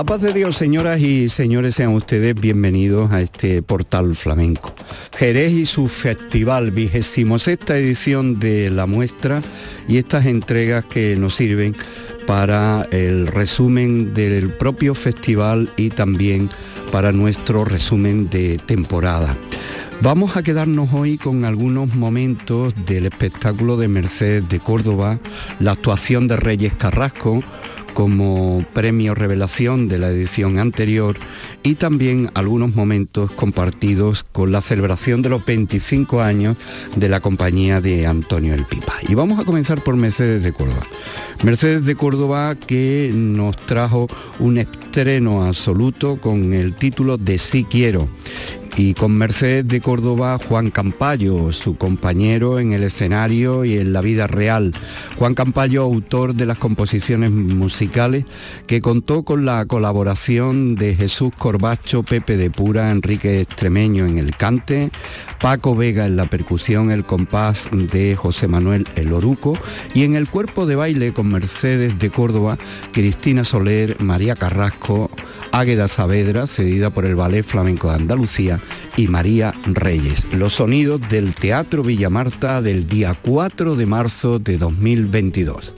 La paz de Dios, señoras y señores, sean ustedes bienvenidos a este portal flamenco. Jerez y su festival, vigésimo sexta edición de la muestra y estas entregas que nos sirven para el resumen del propio festival y también para nuestro resumen de temporada. Vamos a quedarnos hoy con algunos momentos del espectáculo de Mercedes de Córdoba, la actuación de Reyes Carrasco, como premio revelación de la edición anterior y también algunos momentos compartidos con la celebración de los 25 años de la compañía de Antonio El Pipa. Y vamos a comenzar por Mercedes de Córdoba. Mercedes de Córdoba que nos trajo un estreno absoluto con el título de Sí quiero y con Mercedes de Córdoba Juan Campayo, su compañero en el escenario y en la vida real. Juan Campayo, autor de las composiciones musicales, que contó con la colaboración de Jesús Corbacho, Pepe de Pura, Enrique Extremeño en el cante, Paco Vega en la percusión, el compás de José Manuel El Oruco y en el cuerpo de baile con Mercedes de Córdoba, Cristina Soler, María Carrasco, Águeda Saavedra, cedida por el Ballet Flamenco de Andalucía, y María Reyes. Los sonidos del Teatro Villamarta del día 4 de marzo de 2022.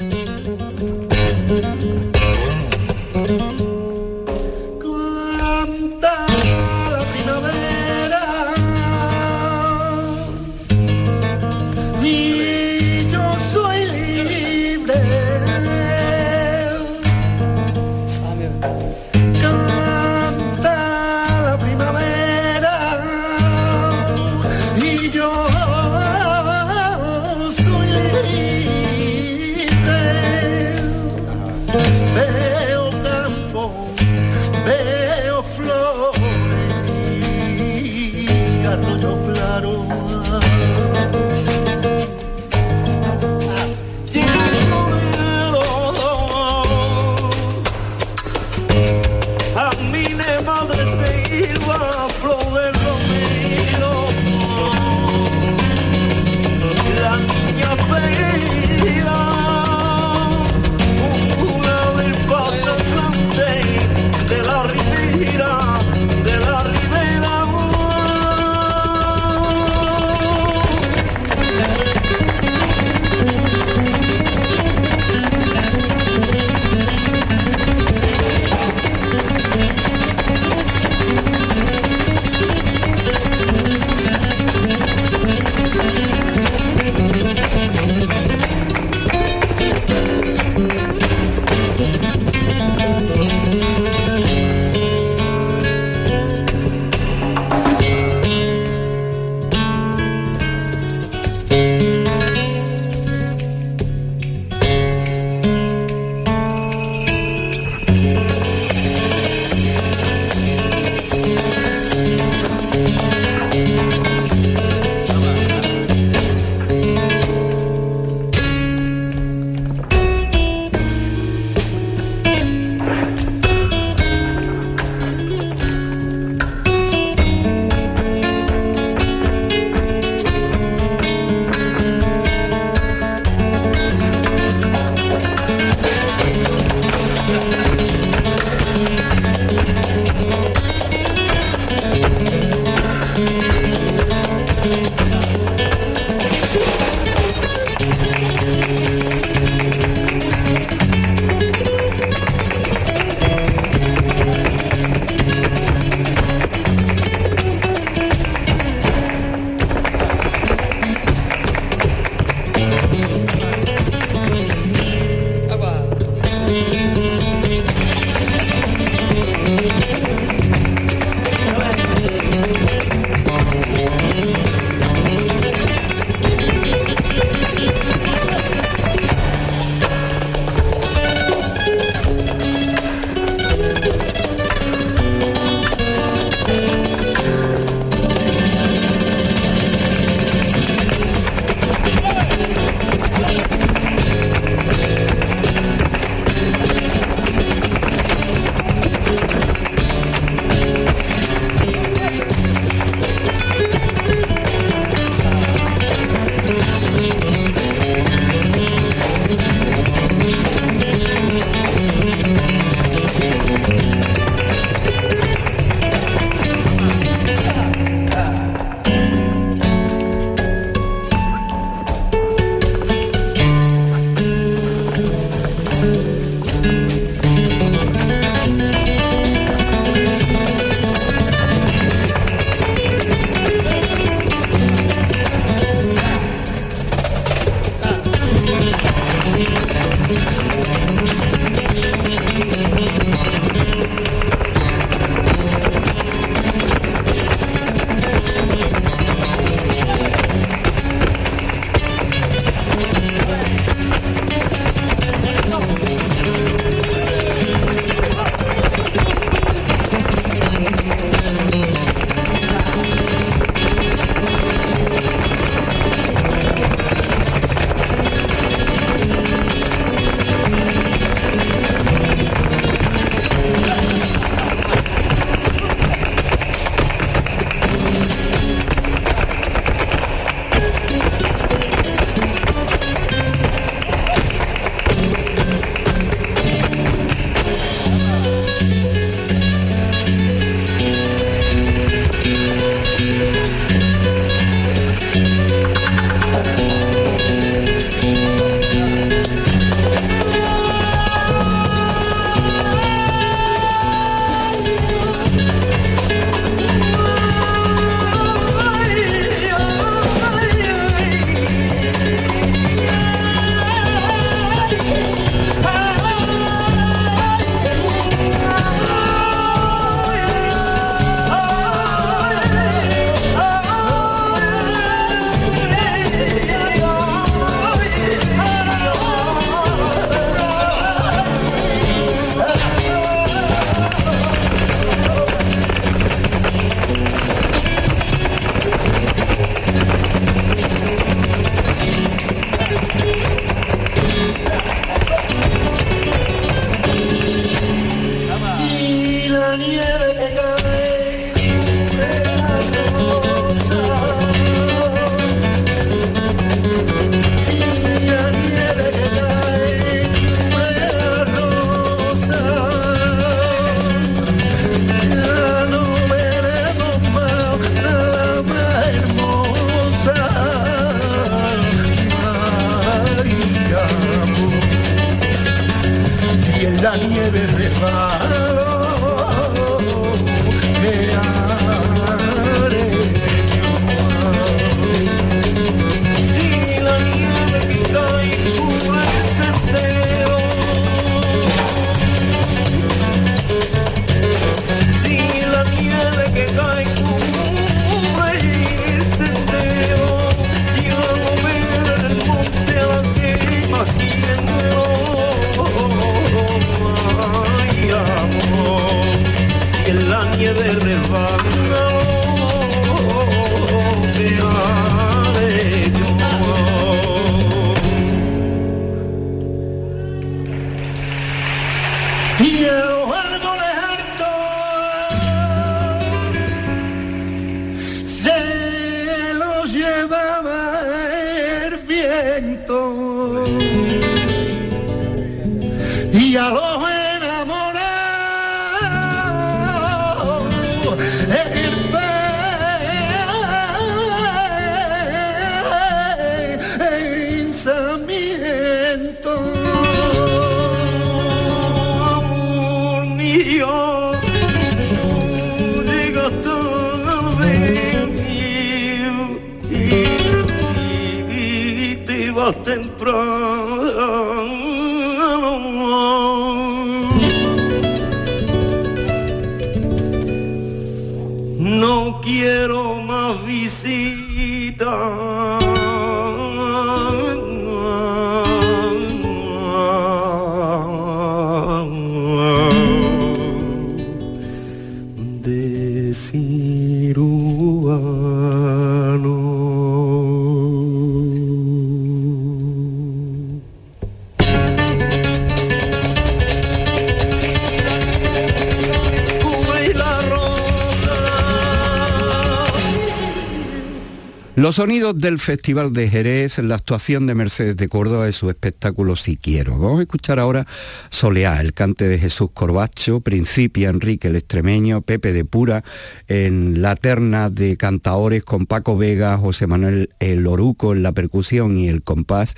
Los sonidos del Festival de Jerez, la actuación de Mercedes de Córdoba y su espectáculo Si Quiero. Vamos a escuchar ahora Soleá, el cante de Jesús Corbacho, Principia, Enrique el Extremeño, Pepe de Pura, en la terna de cantaores con Paco Vega, José Manuel El Oruco en la percusión y el compás,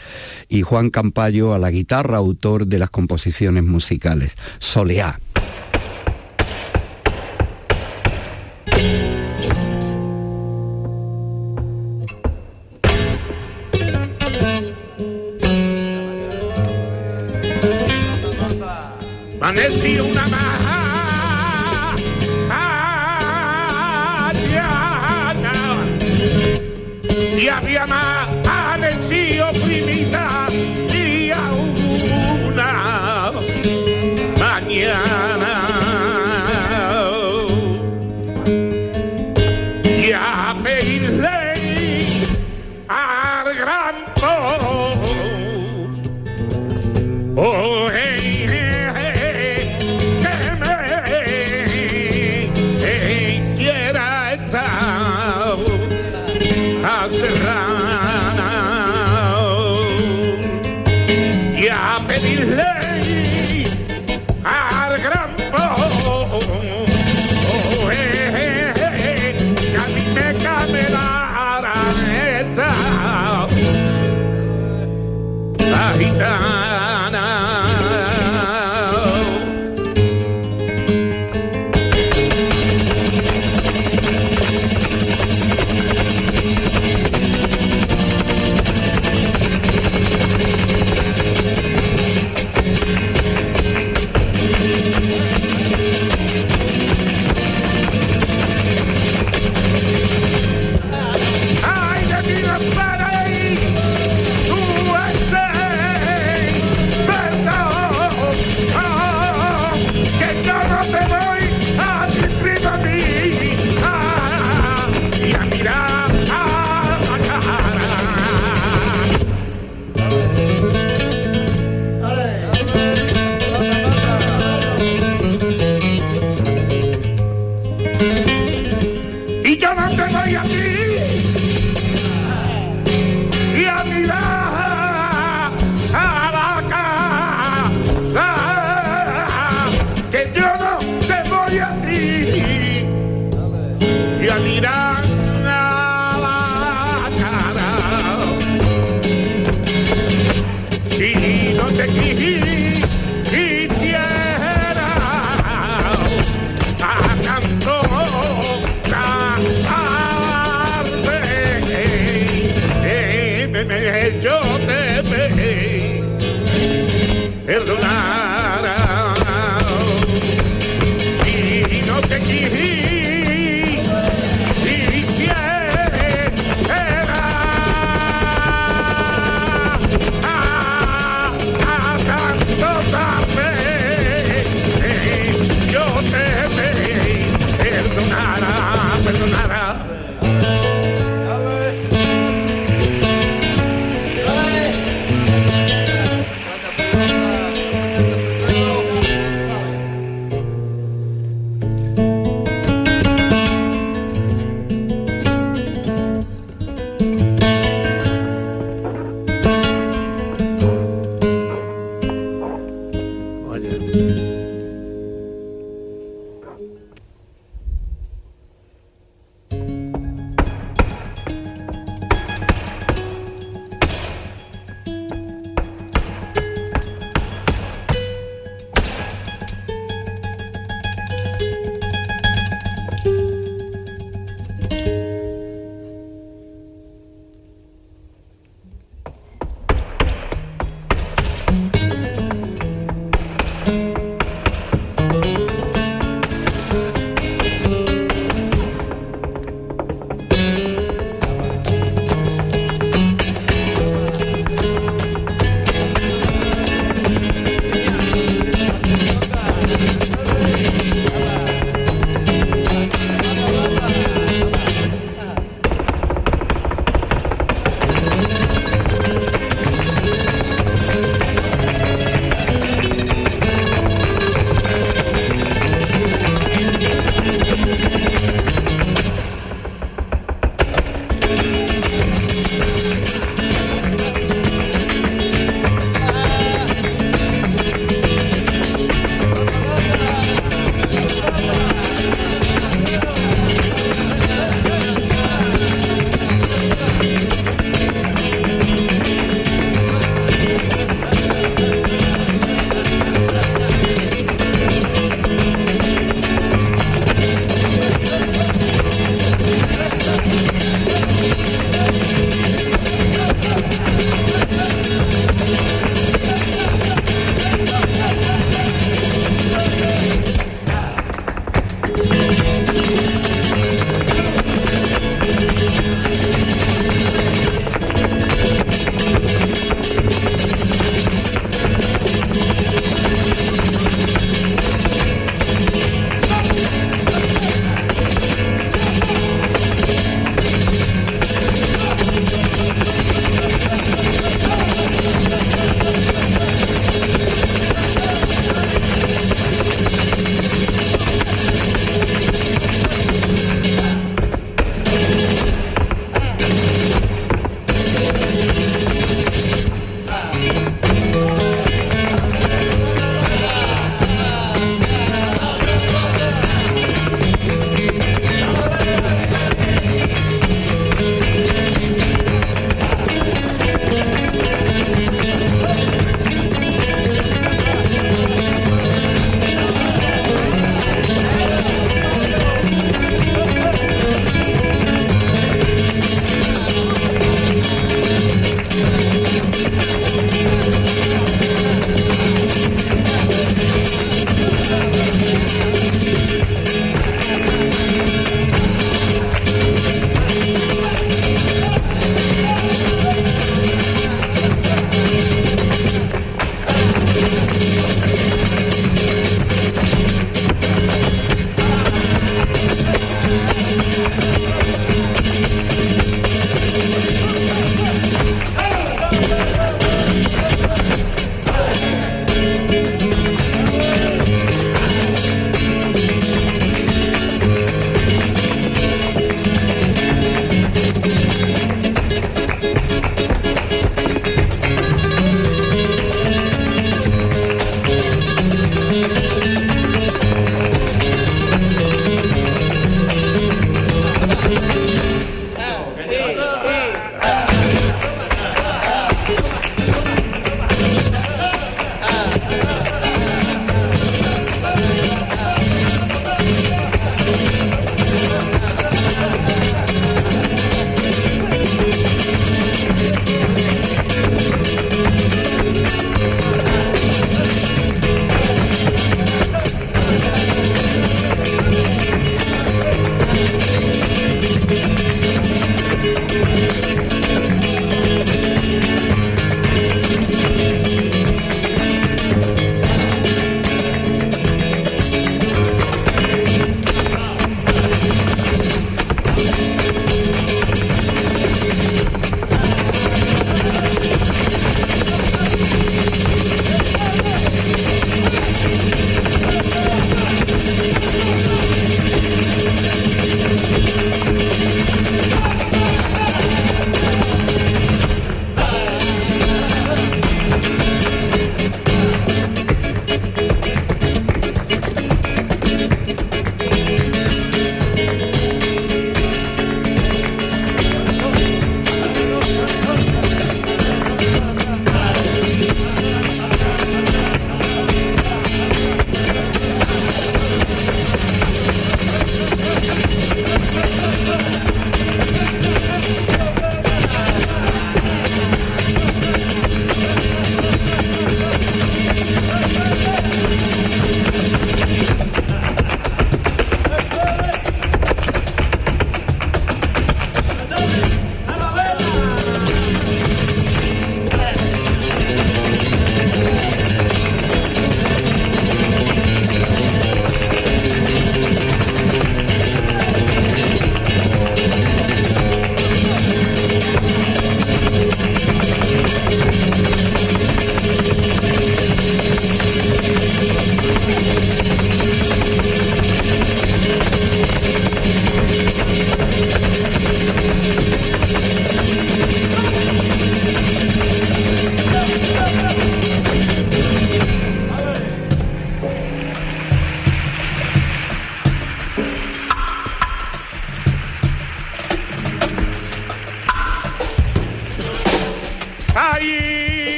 y Juan Campayo a la guitarra, autor de las composiciones musicales. Soleá. Rita.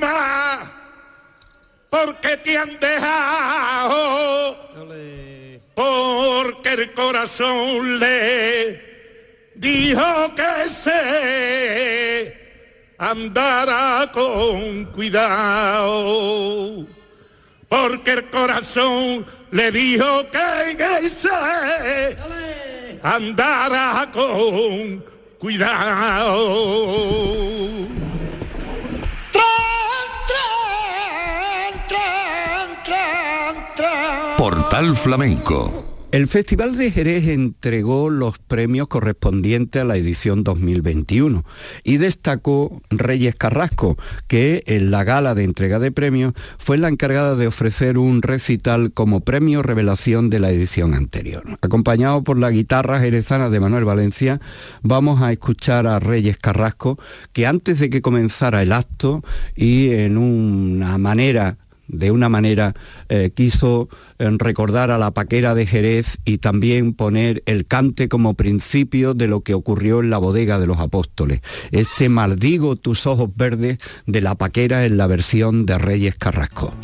Sabes, prima, ¿por qué te han dejado? Porque el corazón le dijo que se andará con cuidado, porque el corazón le dijo que en ese andará con cuidado. Portal Flamenco el Festival de Jerez entregó los premios correspondientes a la edición 2021 y destacó Reyes Carrasco, que en la gala de entrega de premios fue la encargada de ofrecer un recital como premio revelación de la edición anterior. Acompañado por la guitarra jerezana de Manuel Valencia, vamos a escuchar a Reyes Carrasco, que antes de que comenzara el acto y en una manera de una manera eh, quiso eh, recordar a la paquera de Jerez y también poner el cante como principio de lo que ocurrió en la bodega de los apóstoles. Este maldigo tus ojos verdes de la paquera en la versión de Reyes Carrasco.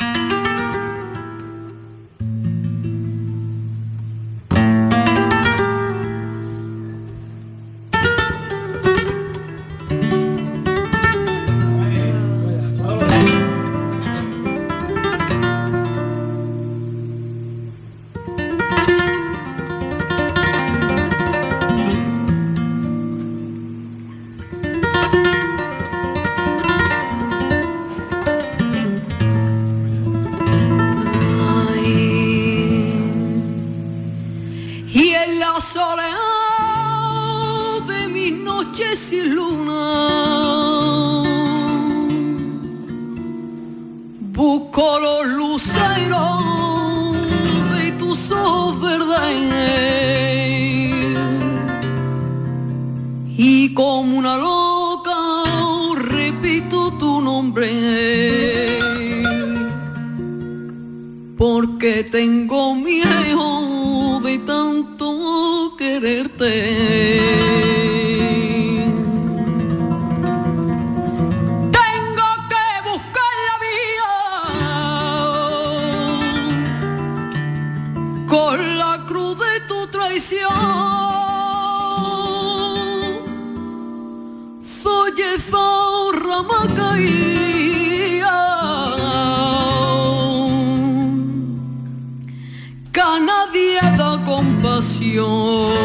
Y este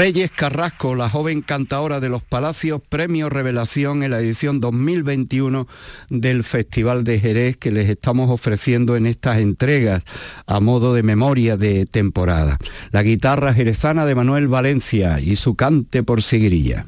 Reyes Carrasco, la joven cantadora de los Palacios, premio Revelación en la edición 2021 del Festival de Jerez que les estamos ofreciendo en estas entregas a modo de memoria de temporada. La guitarra jerezana de Manuel Valencia y su cante por Siguirilla.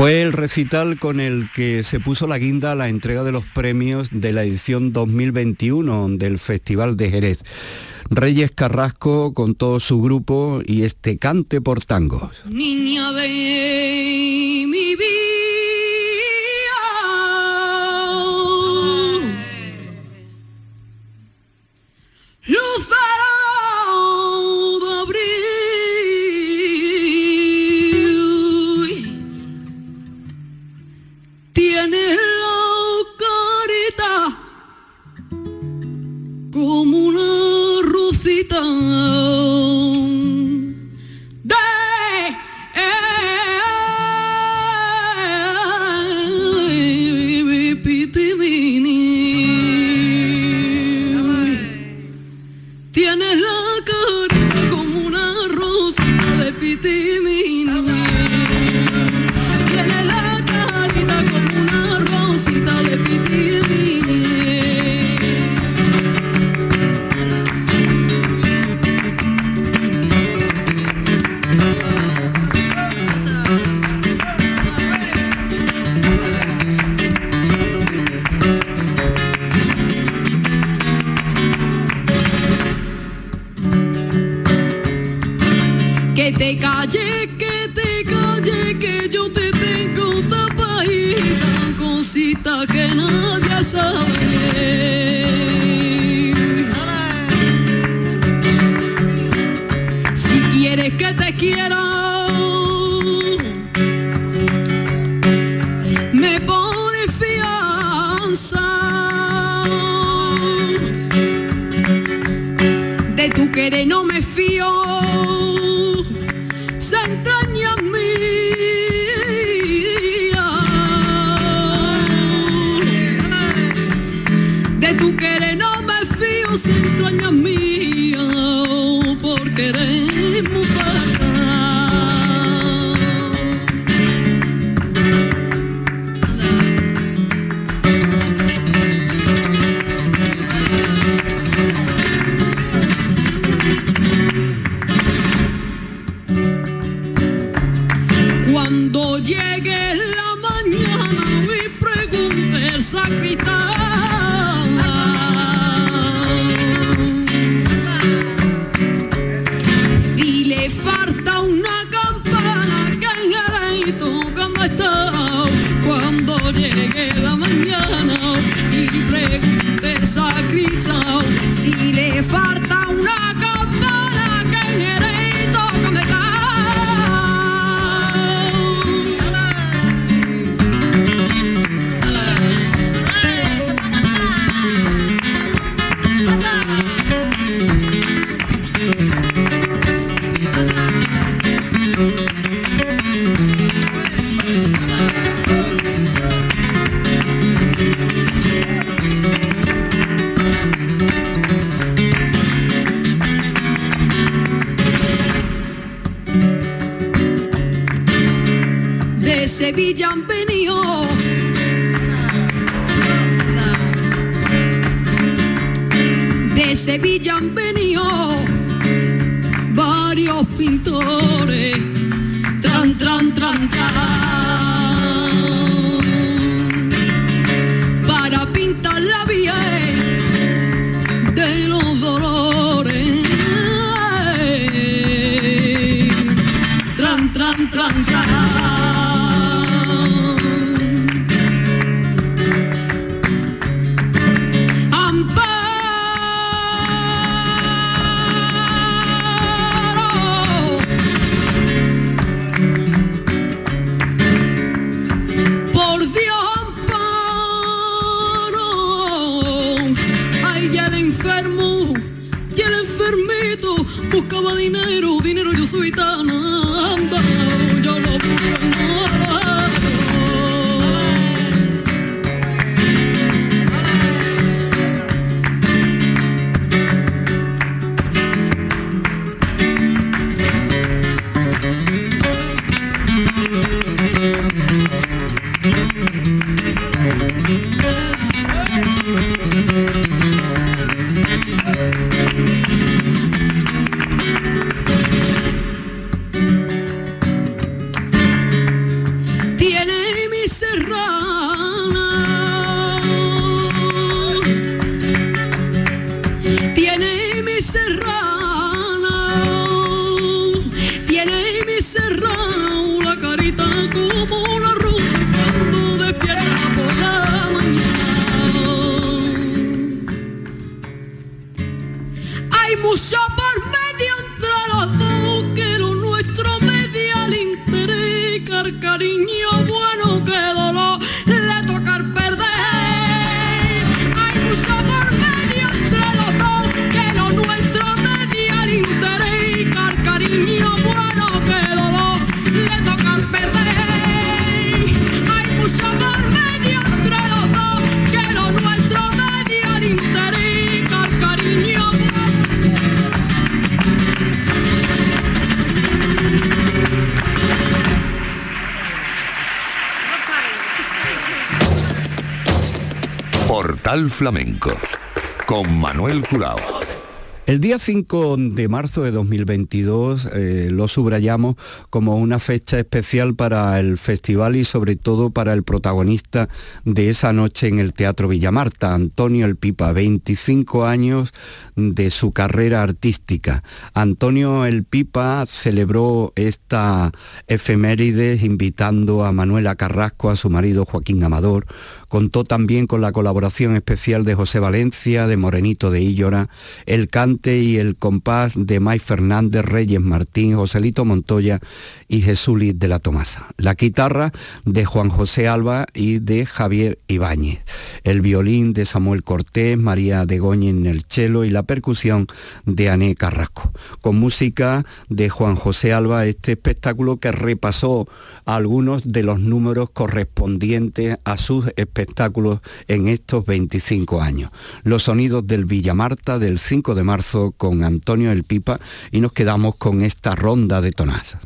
Fue el recital con el que se puso la guinda a la entrega de los premios de la edición 2021 del Festival de Jerez. Reyes Carrasco con todo su grupo y este cante por tango. so Flamenco con Manuel Curao. El día 5 de marzo de 2022 eh, lo subrayamos como una fecha especial para el festival y sobre todo para el protagonista de esa noche en el Teatro Villamarta, Antonio El Pipa, 25 años de su carrera artística. Antonio El Pipa celebró esta efeméride invitando a Manuela Carrasco, a su marido Joaquín Amador, contó también con la colaboración especial de José Valencia, de Morenito de Íllora, el cante y el compás de May Fernández, Reyes Martín, Joselito Montoya y Jesús de la Tomasa. La guitarra de Juan José Alba y de Javier Ibáñez. El violín de Samuel Cortés, María de Goñi en el cello y la percusión de Ané Carrasco. Con música de Juan José Alba, este espectáculo que repasó algunos de los números correspondientes a sus espectáculos en estos 25 años. Los sonidos del Villa Marta del 5 de marzo con Antonio El Pipa y nos quedamos con esta ronda de tonazas.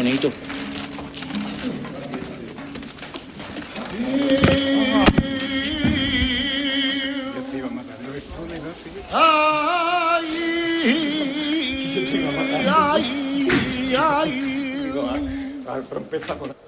bonito. Ay, a, a trompeta con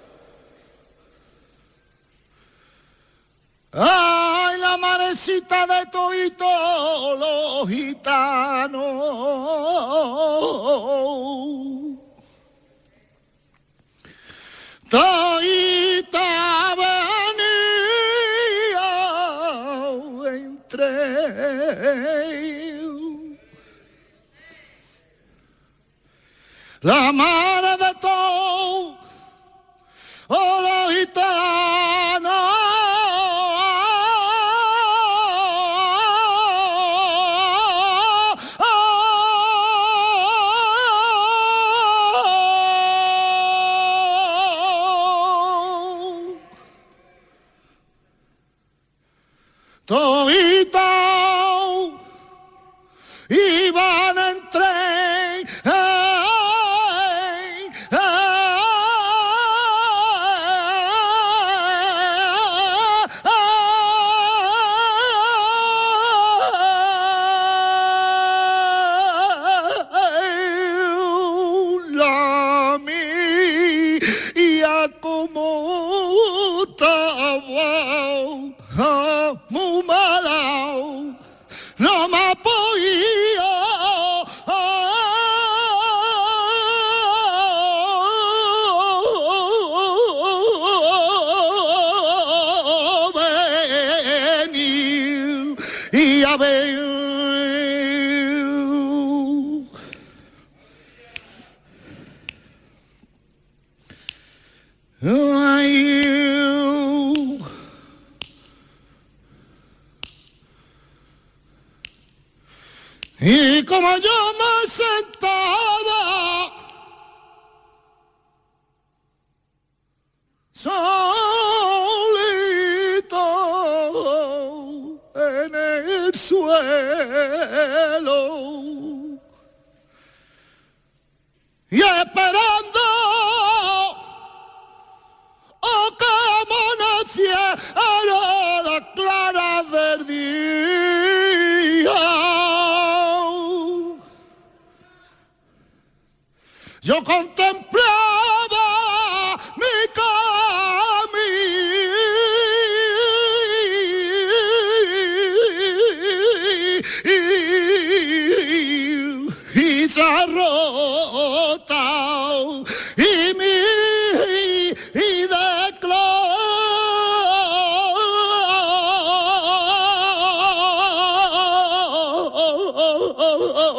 oh, oh,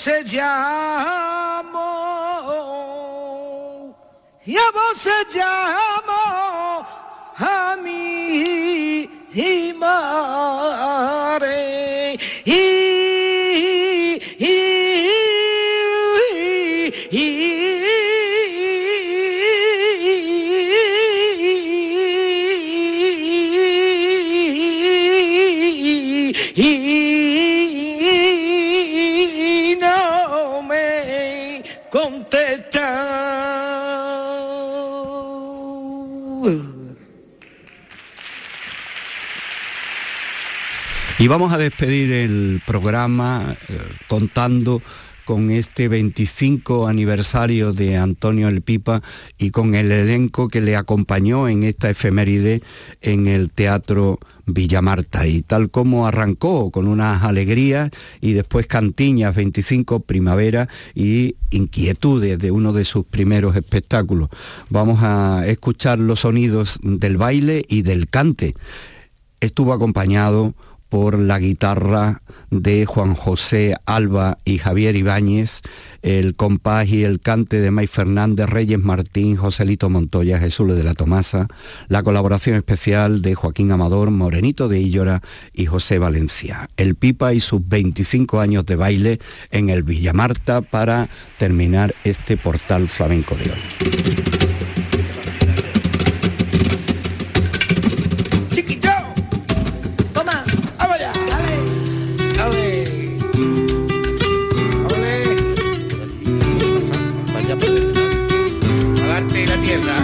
said, yeah. Y vamos a despedir el programa eh, contando con este 25 aniversario de Antonio El Pipa y con el elenco que le acompañó en esta efeméride en el Teatro Villamarta. Y tal como arrancó con unas alegrías y después Cantiñas 25, Primavera y Inquietudes de uno de sus primeros espectáculos. Vamos a escuchar los sonidos del baile y del cante. Estuvo acompañado por la guitarra de Juan José Alba y Javier Ibáñez, el compás y el cante de May Fernández, Reyes Martín, Joselito Montoya, Jesús de la Tomasa, la colaboración especial de Joaquín Amador, Morenito de Illora y José Valencia. El Pipa y sus 25 años de baile en el Villamarta para terminar este portal flamenco de hoy. No